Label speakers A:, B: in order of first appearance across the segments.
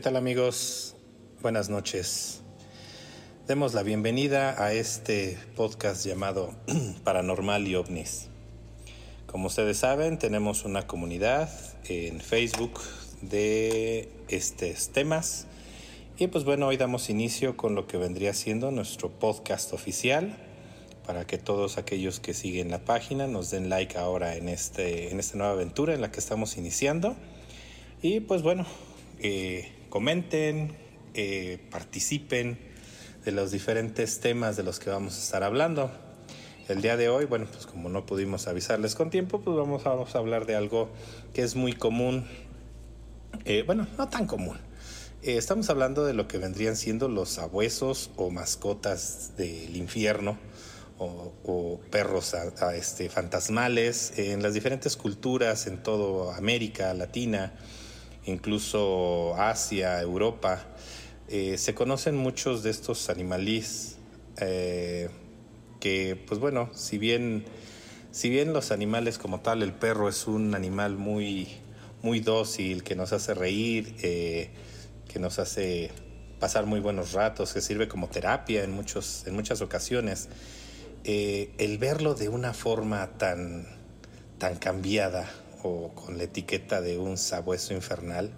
A: ¿Qué tal amigos? Buenas noches. Demos la bienvenida a este podcast llamado Paranormal y OVNIS. Como ustedes saben, tenemos una comunidad en Facebook de estos temas. Y pues bueno, hoy damos inicio con lo que vendría siendo nuestro podcast oficial para que todos aquellos que siguen la página nos den like ahora en, este, en esta nueva aventura en la que estamos iniciando. Y pues bueno, eh, comenten, eh, participen de los diferentes temas de los que vamos a estar hablando. El día de hoy, bueno, pues como no pudimos avisarles con tiempo, pues vamos a, hablar de algo que es muy común, eh, bueno, no tan común. Eh, estamos hablando de lo que vendrían siendo los sabuesos o mascotas del infierno o, perros este, fantasmales en las diferentes culturas en toda América Latina, incluso Asia, Europa. Eh, se conocen muchos de estos animalís eh, que, pues bueno, si bien, si bien los animales como tal, el perro es un animal muy, muy dócil, que nos hace reír, eh, que nos hace pasar muy buenos ratos, que sirve como terapia en, muchos, en muchas ocasiones, el verlo de una forma tan, tan cambiada o con la etiqueta de un sabueso infernal,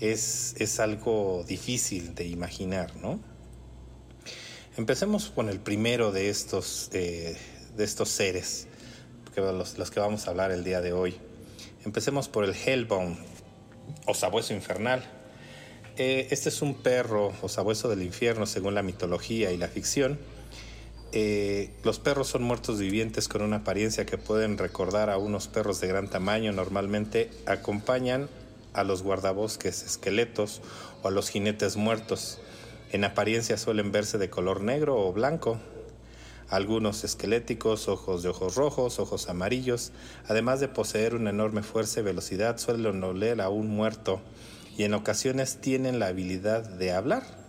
A: es, es algo difícil de imaginar, ¿no? Empecemos con el primero de estos, eh, de estos seres, que los, los que vamos a hablar el día de hoy. Empecemos por el Hellbound, o sabueso infernal. Eh, este es un perro o sabueso del infierno según la mitología y la ficción. Eh, los perros son muertos vivientes con una apariencia que pueden recordar a unos perros de gran tamaño. Normalmente acompañan a los guardabosques esqueletos o a los jinetes muertos. En apariencia suelen verse de color negro o blanco. Algunos esqueléticos, ojos de ojos rojos, ojos amarillos, además de poseer una enorme fuerza y velocidad, suelen oler a un muerto y en ocasiones tienen la habilidad de hablar.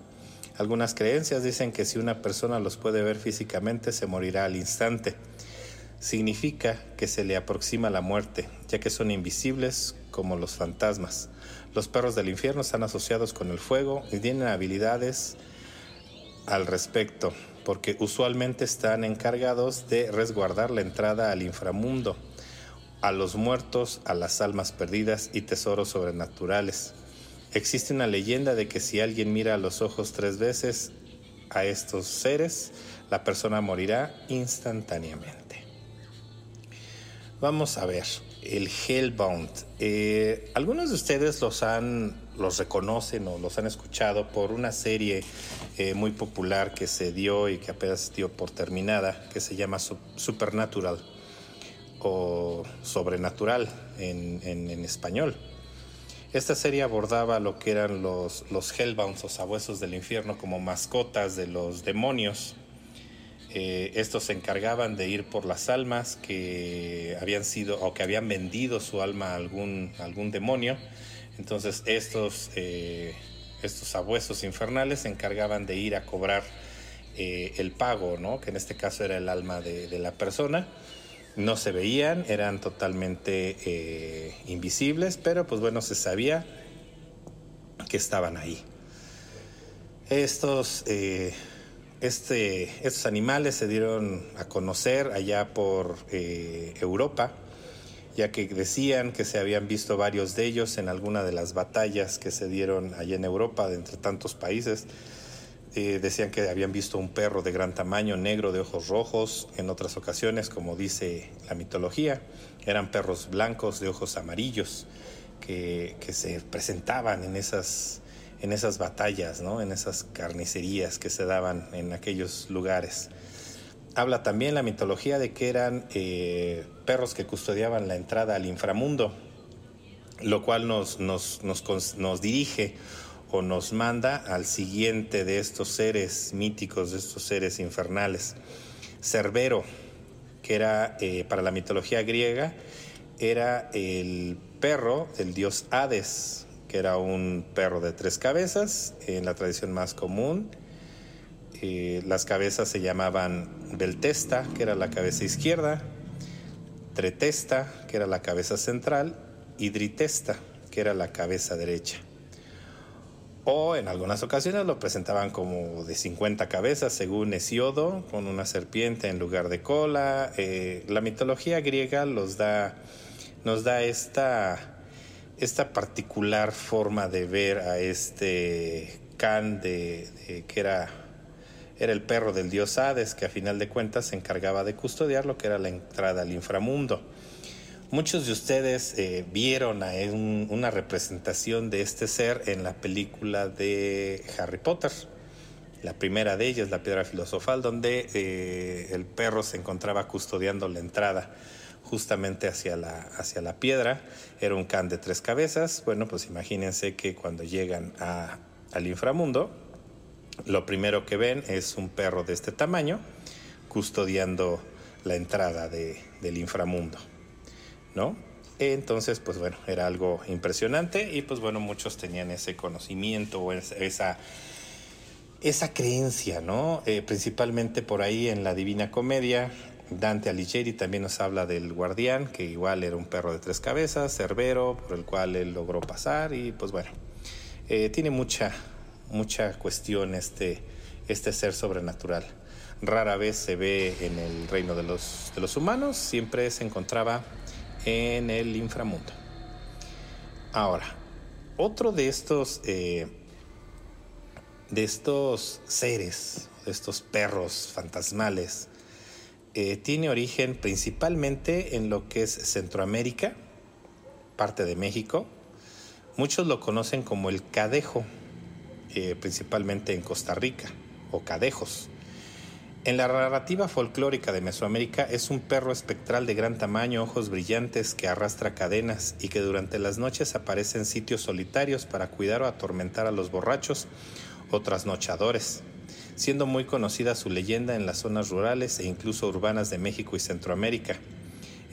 A: Algunas creencias dicen que si una persona los puede ver físicamente se morirá al instante. Significa que se le aproxima la muerte, ya que son invisibles como los fantasmas. Los perros del infierno están asociados con el fuego y tienen habilidades al respecto, porque usualmente están encargados de resguardar la entrada al inframundo, a los muertos, a las almas perdidas y tesoros sobrenaturales. Existe una leyenda de que si alguien mira a los ojos tres veces a estos seres, la persona morirá instantáneamente. Vamos a ver, el Hellbound. Eh, algunos de ustedes los han, los reconocen o los han escuchado por una serie eh, muy popular que se dio y que apenas dio por terminada, que se llama Sup- Supernatural o Sobrenatural en, en- en español. Esta serie abordaba lo que eran los, los Hellbounds o sabuesos del infierno como mascotas de los demonios. Eh, estos se encargaban de ir por las almas que habían sido o que habían vendido su alma a algún, algún demonio. Entonces estos, eh, estos sabuesos infernales se encargaban de ir a cobrar eh, el pago, ¿no? que en este caso era el alma de la persona. No se veían, eran totalmente eh, invisibles, pero pues bueno, se sabía que estaban ahí. Estos, eh, este, estos animales se dieron a conocer allá por eh, Europa, ya que decían que se habían visto varios de ellos en alguna de las batallas que se dieron allá en Europa, entre tantos países. Eh, decían que habían visto un perro de gran tamaño, negro, de ojos rojos. En otras ocasiones, como dice la mitología, eran perros blancos de ojos amarillos que, se presentaban en esas, en esas batallas, ¿no? en esas carnicerías que se daban en aquellos lugares. Habla también la mitología de que eran eh, perros que custodiaban la entrada al inframundo, lo cual nos, nos, nos, nos dirige o nos manda al siguiente de estos seres míticos, de estos seres infernales. Cerbero, que era eh, para la mitología griega, era el perro del dios Hades, que era un perro de tres cabezas, en la tradición más común. Eh, las cabezas se llamaban Beltesta, que era la cabeza izquierda, Tretesta, que era la cabeza central, y Dritesta, que era la cabeza derecha. O en algunas ocasiones lo presentaban como de 50 cabezas, según Hesiodo, con una serpiente en lugar de cola. Eh, la mitología griega nos da esta, esta particular forma de ver a este Can, de, que era, era el perro del dios Hades, que a final de cuentas se encargaba de custodiar lo que era la entrada al inframundo. Muchos de ustedes eh, vieron a una representación de este ser en la película de Harry Potter. La primera de ellas, la piedra filosofal, donde eh, el perro se encontraba custodiando la entrada justamente hacia la, hacia la piedra. Era un can de tres cabezas. Bueno, pues imagínense que cuando llegan al inframundo, lo primero que ven es un perro de este tamaño custodiando la entrada del inframundo. Entonces, pues bueno, era algo impresionante y pues bueno, muchos tenían ese conocimiento o esa, esa creencia, ¿no? Eh, principalmente por ahí en la Divina Comedia, Dante Alighieri también nos habla del guardián, que igual era un perro de tres cabezas, cerbero, por el cual él logró pasar y pues bueno, eh, tiene mucha, mucha cuestión este, este ser sobrenatural. Rara vez se ve en el reino de los, de los humanos, siempre se encontraba en el inframundo. Ahora, otro de estos, eh, de estos seres, de estos perros fantasmales, eh, tiene origen principalmente en lo que es Centroamérica, parte de México. Muchos lo conocen como el cadejo, eh, principalmente en Costa Rica, o cadejos. En la narrativa folclórica de Mesoamérica es un perro espectral de gran tamaño, ojos brillantes, que arrastra cadenas y que durante las noches aparece en sitios solitarios para cuidar o atormentar a los borrachos o trasnochadores, siendo muy conocida su leyenda en las zonas rurales e incluso urbanas de México y Centroamérica.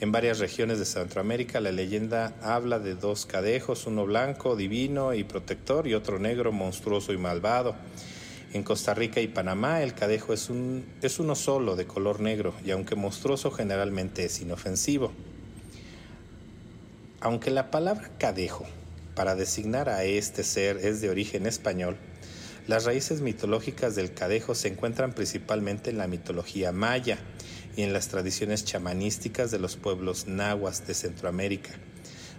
A: En varias regiones de Centroamérica la leyenda habla de dos cadejos, uno blanco, divino y protector y otro negro, monstruoso y malvado en Costa Rica y Panamá el cadejo es, un, es uno solo de color negro y aunque monstruoso generalmente es inofensivo. Aunque la palabra cadejo para designar a este ser es de origen español, las raíces mitológicas del cadejo se encuentran principalmente en la mitología maya y en las tradiciones chamanísticas de los pueblos nahuas de Centroamérica,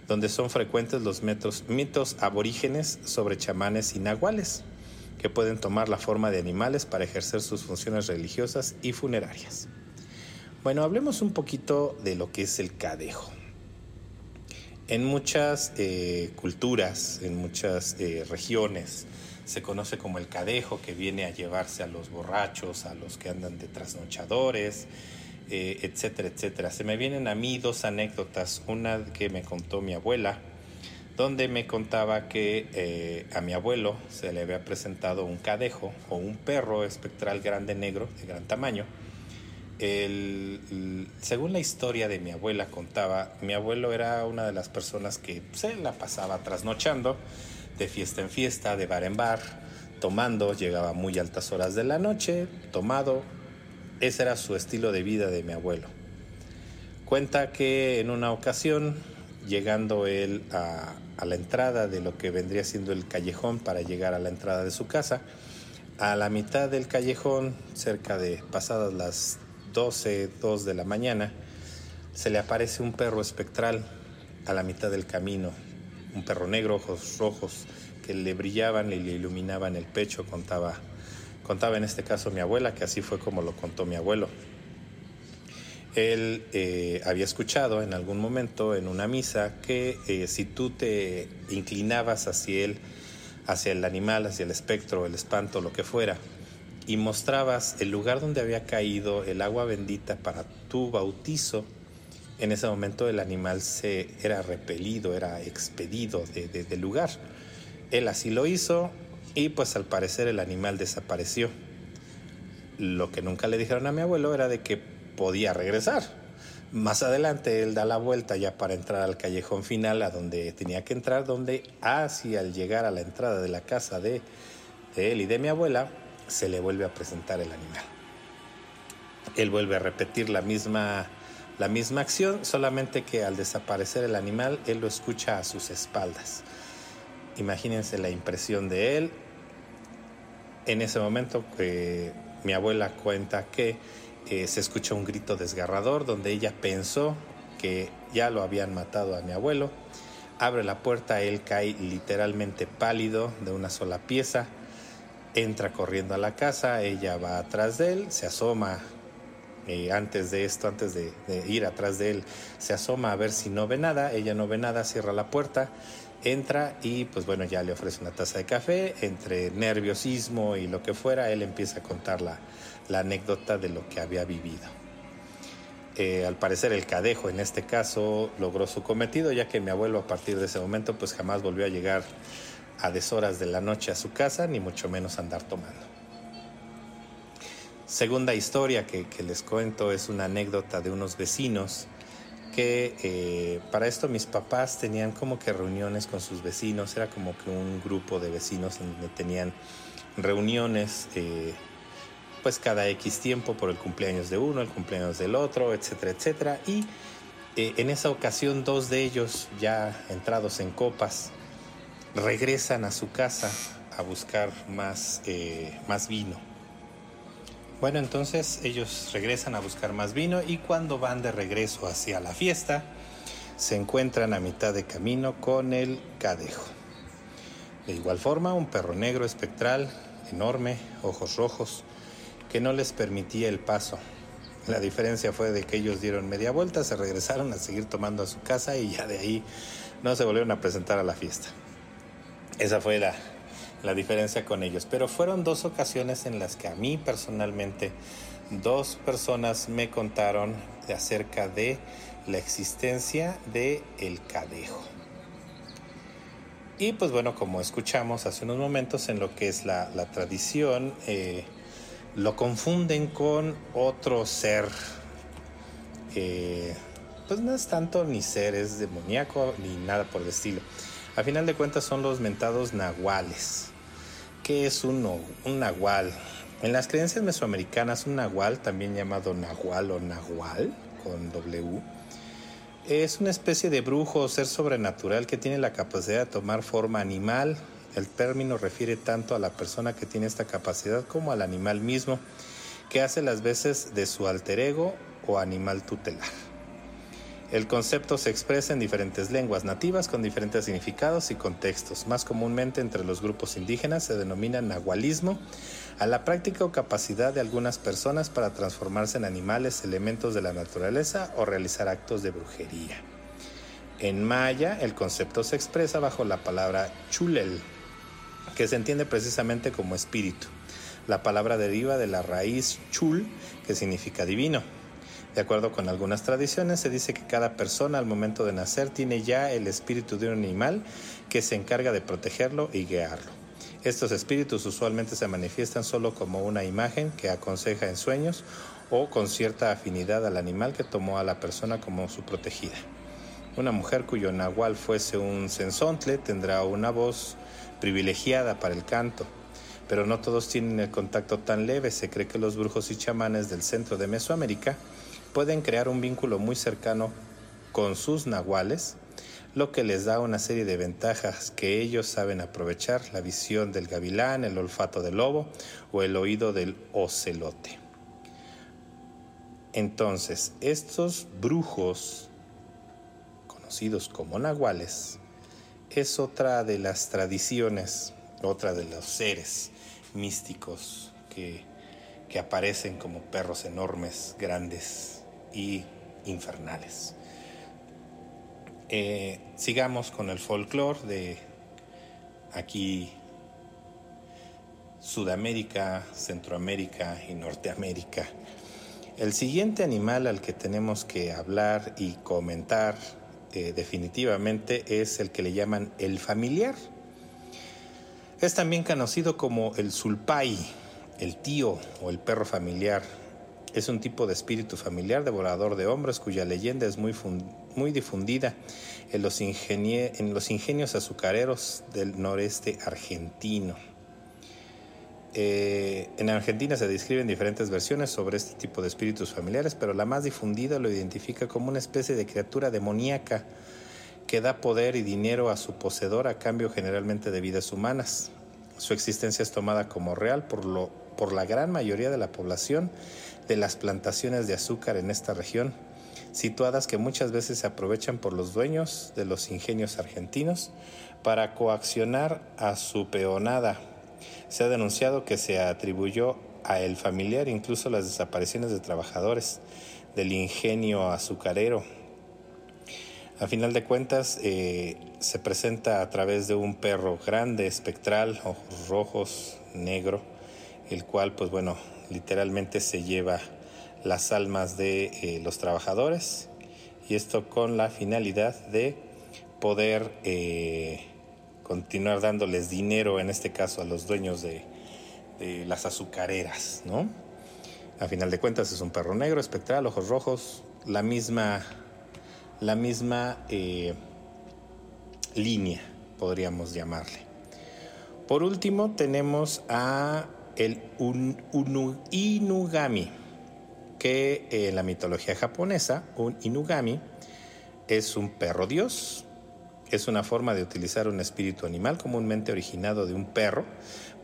A: donde son frecuentes los mitos aborígenes sobre chamanes y nahuales que pueden tomar la forma de animales para ejercer sus funciones religiosas y funerarias. Bueno, hablemos un poquito de lo que es el cadejo. En muchas eh, culturas, en muchas eh, regiones, se conoce como el cadejo que viene a llevarse a los borrachos, a los que andan de trasnochadores, eh, etcétera, etcétera. Se me vienen a mí dos anécdotas, una que me contó mi abuela, donde me contaba que eh, a mi abuelo se le había presentado un cadejo o un perro espectral grande negro de gran tamaño. según la historia de mi abuela contaba, mi abuelo era una de las personas que se la pasaba trasnochando de fiesta en fiesta, de bar en bar, tomando, llegaba a muy altas horas de la noche, tomado. Ese era su estilo de vida de mi abuelo. Cuenta que en una ocasión, llegando él a, la entrada de lo que vendría siendo el callejón para llegar a la entrada de su casa. A la mitad del callejón, cerca de pasadas las 12, 2 de la mañana, se le aparece un perro espectral a la mitad del camino, un perro negro, ojos rojos, que le brillaban y le iluminaban el pecho, contaba, contaba en este caso mi abuela, que así fue como lo contó mi abuelo. Él eh, había escuchado en algún momento en una misa que eh, si tú te inclinabas hacia él, hacia el animal, hacia el espectro, el espanto, lo que fuera, y mostrabas el lugar donde había caído el agua bendita para tu bautizo, en ese momento el animal se era repelido, era expedido del lugar. Él así lo hizo y pues al parecer el animal desapareció. Lo que nunca le dijeron a mi abuelo era de que podía regresar. Más adelante él da la vuelta ya para entrar al callejón final a donde tenía que entrar, donde así al llegar a la entrada de la casa de, él y de mi abuela, se le vuelve a presentar el animal. Él vuelve a repetir la misma, la misma acción, solamente que al desaparecer el animal, él lo escucha a sus espaldas. Imagínense la impresión de él. En ese momento mi abuela cuenta que eh, se escucha un grito desgarrador donde ella pensó que ya lo habían matado a mi abuelo. Abre la puerta, él cae literalmente pálido de una sola pieza entra corriendo a la casa, ella va atrás de él, se asoma, eh, antes de esto, antes de, ir atrás de él, se asoma a ver si no ve nada, ella no ve nada, cierra la puerta, entra y pues bueno, ya le ofrece una taza de café, entre nerviosismo y lo que fuera, él empieza a contar la, anécdota de lo que había vivido. Eh, al parecer el cadejo en este caso logró su cometido, ya que mi abuelo a partir de ese momento pues jamás volvió a llegar a deshoras de la noche a su casa, ni mucho menos andar tomando. Segunda historia que, les cuento es una anécdota de unos vecinos que eh, para esto mis papás tenían como que reuniones con sus vecinos, era como que un grupo de vecinos donde tenían reuniones eh, pues cada X tiempo por el cumpleaños de uno, el cumpleaños del otro, etcétera, etcétera. Y eh, en esa ocasión dos de ellos ya entrados en copas, regresan a su casa a buscar más, más vino. Bueno, entonces ellos regresan a buscar más vino y cuando van de regreso hacia la fiesta, se encuentran a mitad de camino con el cadejo. De igual forma, un perro negro espectral, enorme, ojos rojos, que no les permitía el paso. La diferencia fue de que ellos dieron media vuelta, se regresaron a seguir tomando a su casa y ya de ahí no se volvieron a presentar a la fiesta. Esa fue la, diferencia con ellos. Pero fueron dos ocasiones en las que a mí personalmente dos personas me contaron acerca de la existencia de el cadejo. Y pues bueno, como escuchamos hace unos momentos en lo que es la, tradición, eh, lo confunden con otro ser. pues no es tanto ni ser, es demoníaco ni nada por el estilo. A final de cuentas son los mentados nahuales. ¿Qué es un, un nahual? En las creencias mesoamericanas, un nahual, también llamado nahual o nahual, con W, es una especie de brujo o ser sobrenatural que tiene la capacidad de tomar forma animal. El término refiere tanto a la persona que tiene esta capacidad como al animal mismo, que hace las veces de su alter ego o animal tutelar. El concepto se expresa en diferentes lenguas nativas con diferentes significados y contextos. Más comúnmente entre los grupos indígenas se denomina nahualismo a la práctica o capacidad de algunas personas para transformarse en animales, elementos de la naturaleza o realizar actos de brujería. En maya, el concepto se expresa bajo la palabra chulel, que se entiende precisamente como espíritu. La palabra deriva de la raíz chul, que significa divino. De acuerdo con algunas tradiciones, se dice que cada persona al momento de nacer tiene ya el espíritu de un animal que se encarga de protegerlo y guiarlo. Estos espíritus usualmente se manifiestan solo como una imagen que aconseja en sueños o con cierta afinidad al animal que tomó a la persona como su protegida. Una mujer cuyo nahual fuese un sensontle tendrá una voz privilegiada para el canto, pero no todos tienen el contacto tan leve. Se cree que los brujos y chamanes del centro de Mesoamérica pueden crear un vínculo muy cercano con sus nahuales, lo que les da una serie de ventajas que ellos saben aprovechar, la visión del gavilán, el olfato del lobo o el oído del ocelote. Entonces, estos brujos, conocidos como nahuales, es otra de las tradiciones, otra de los seres místicos que, que aparecen como perros enormes, grandes, y infernales. Eh, sigamos con el folclore de aquí Sudamérica, Centroamérica y Norteamérica. El siguiente animal al que tenemos que hablar y comentar eh, definitivamente es el que le llaman el familiar. Es también conocido como el sulpai, el tío o el perro familiar es un tipo de espíritu familiar devorador de hombres cuya leyenda es muy, muy difundida en los, en los ingenios azucareros del noreste argentino. eh, en Argentina se describen diferentes versiones sobre este tipo de espíritus familiares, pero la más difundida lo identifica como una especie de criatura demoníaca que da poder y dinero a su poseedor a cambio generalmente de vidas humanas. Su existencia es tomada como real por, lo, por la gran mayoría de la población de las plantaciones de azúcar en esta región, situadas que muchas veces se aprovechan por los dueños de los ingenios argentinos para coaccionar a su peonada. Se ha denunciado que se atribuyó a el familiar incluso las desapariciones de trabajadores del ingenio azucarero. A final de cuentas, eh, se presenta a través de un perro grande, espectral, ojos rojos, negro, el cual, pues bueno, literalmente se lleva las almas de eh, los trabajadores y esto con la finalidad de poder eh, continuar dándoles dinero, en este caso a los dueños de, las azucareras, ¿no? A final de cuentas es un perro negro, espectral, ojos rojos, la misma, la misma eh, línea, podríamos llamarle. Por último tenemos a el Inugami, que en la mitología japonesa, un Inugami es un perro dios, es una forma de utilizar un espíritu animal comúnmente originado de un perro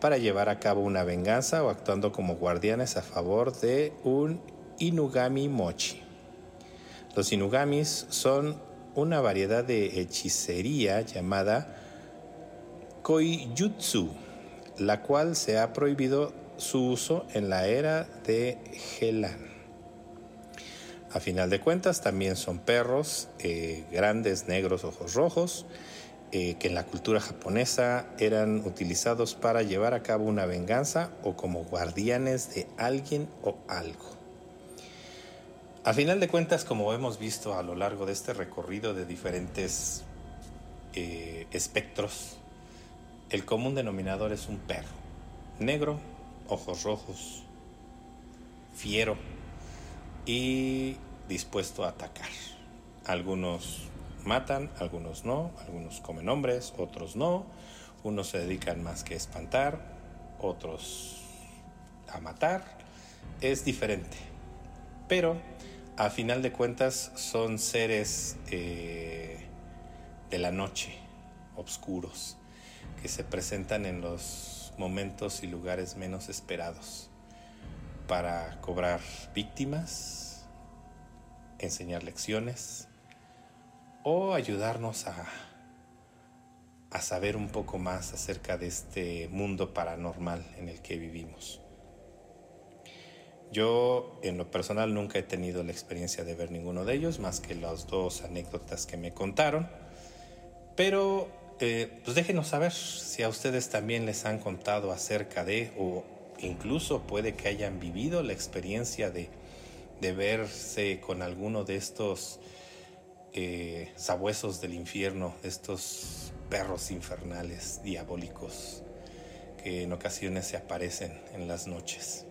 A: para llevar a cabo una venganza o actuando como guardianes a favor de un Inugami Mochi. Los Inugamis son una variedad de hechicería llamada Koijutsu, la cual se ha prohibido su uso en la era de Helan. A final de cuentas también son perros eh, grandes, negros, ojos rojos, eh, que en la cultura japonesa eran utilizados para llevar a cabo una venganza o como guardianes de alguien o algo. A final de cuentas, como hemos visto a lo largo de este recorrido de diferentes eh, espectros, el común denominador es un perro, negro, ojos rojos, fiero y dispuesto a atacar. Algunos matan, algunos no, algunos comen hombres, otros no, unos se dedican más que a espantar, otros a matar, es diferente. Pero a final de cuentas son seres eh, de la noche, oscuros, que se presentan en los momentos y lugares menos esperados para cobrar víctimas, enseñar lecciones o ayudarnos a, a saber un poco más acerca de este mundo paranormal en el que vivimos. Yo en lo personal nunca he tenido la experiencia de ver ninguno de ellos, más que las dos anécdotas que me contaron. Pero eh, pues déjenos saber si a ustedes también les han contado acerca de o incluso puede que hayan vivido la experiencia de, verse con alguno de estos eh, sabuesos del infierno, estos perros infernales, diabólicos, que en ocasiones se aparecen en las noches.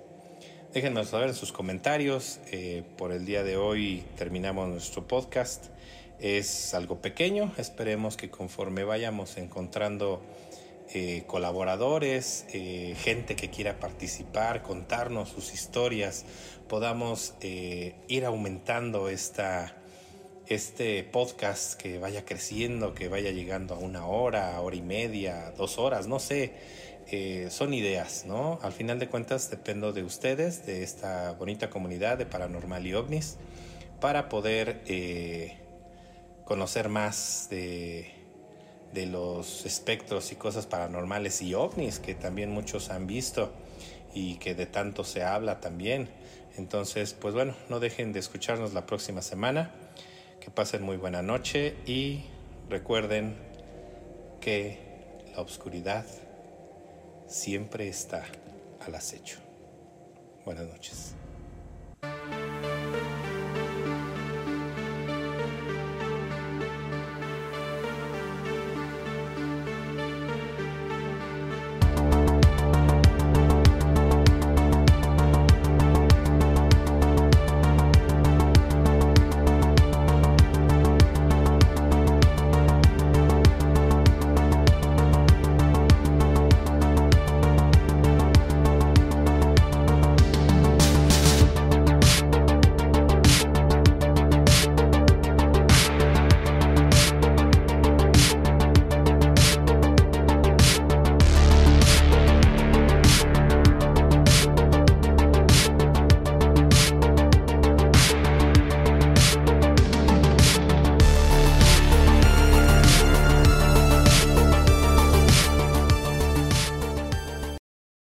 A: Déjenme saber en sus comentarios. Eh, por el día de hoy terminamos nuestro podcast. Es algo pequeño. Esperemos que conforme vayamos encontrando eh, colaboradores, eh, gente que quiera participar, contarnos sus historias, podamos ir aumentando esta, este podcast, que vaya creciendo, que vaya llegando a una hora, hora y media, dos horas, no sé eh, son ideas, ¿no? Al final de cuentas dependo de ustedes, de esta bonita comunidad de Paranormal y OVNIs, para poder eh, conocer más de, de los espectros y cosas paranormales y ovnis que también muchos han visto y que de tanto se habla también. Entonces, pues bueno, no dejen de escucharnos la próxima semana. Que pasen muy buena noche y recuerden que la oscuridad siempre está al acecho. Buenas noches.